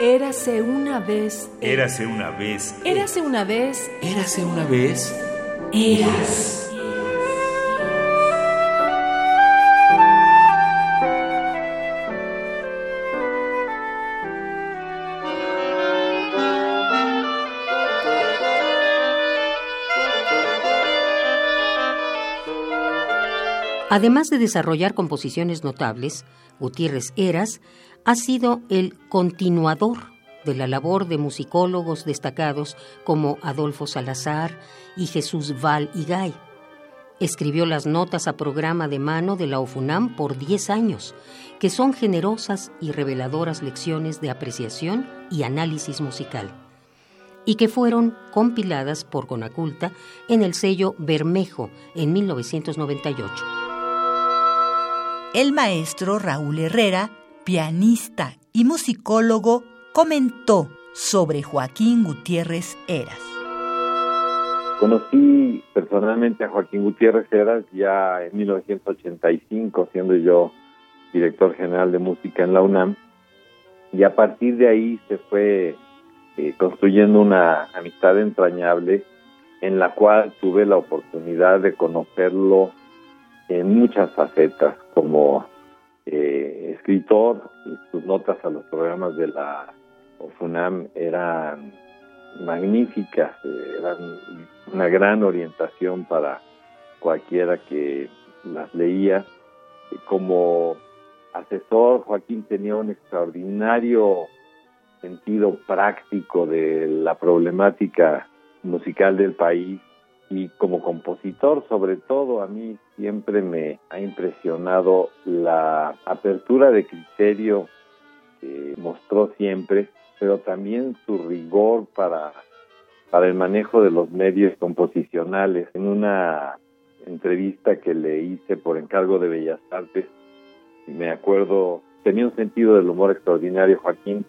Érase una vez. Érase una vez. Érase una vez. Érase una vez. Eras. Además de desarrollar composiciones notables, Gutiérrez Eras ha sido el continuador de la labor de musicólogos destacados como Adolfo Salazar y Jesús Val y Gay. Escribió las notas a programa de mano de la OFUNAM por 10 años, que son generosas y reveladoras lecciones de apreciación y análisis musical, y que fueron compiladas por Conaculta en el sello Bermejo en 1998. El maestro Raúl Herrera, pianista y musicólogo, comentó sobre Joaquín Gutiérrez Eras. Conocí personalmente a Joaquín Gutiérrez Eras ya en 1985, siendo yo director general de música en la UNAM, y a partir de ahí se fue eh, construyendo una amistad entrañable en la cual tuve la oportunidad de conocerlo en muchas facetas, como eh, escritor, sus notas a los programas de la OFUNAM eran magníficas, eran una gran orientación para cualquiera que las leía. Como asesor, Joaquín tenía un extraordinario sentido práctico de la problemática musical del país y como compositor sobre todo a mí siempre me ha impresionado la apertura de criterio que mostró siempre, pero también su rigor para, para el manejo de los medios composicionales. En una entrevista que le hice por encargo de Bellas Artes, me acuerdo, tenía un sentido del humor extraordinario Joaquín,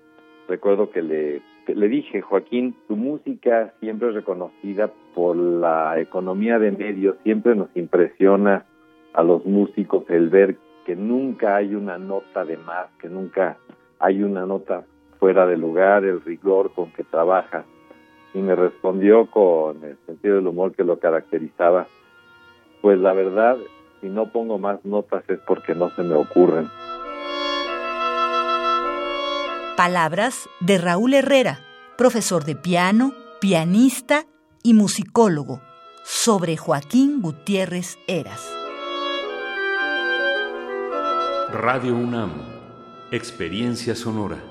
recuerdo que le dije, Joaquín, tu música siempre es reconocida por la economía de medios, siempre nos impresiona a los músicos el ver que nunca hay una nota de más, que nunca hay una nota fuera de lugar, el rigor con que trabajas. Y me respondió con el sentido del humor que lo caracterizaba. Pues la verdad, si no pongo más notas es porque no se me ocurren. Palabras de Raúl Herrera, profesor de piano, pianista y musicólogo, sobre Joaquín Gutiérrez Eras. Radio UNAM, Experiencia Sonora.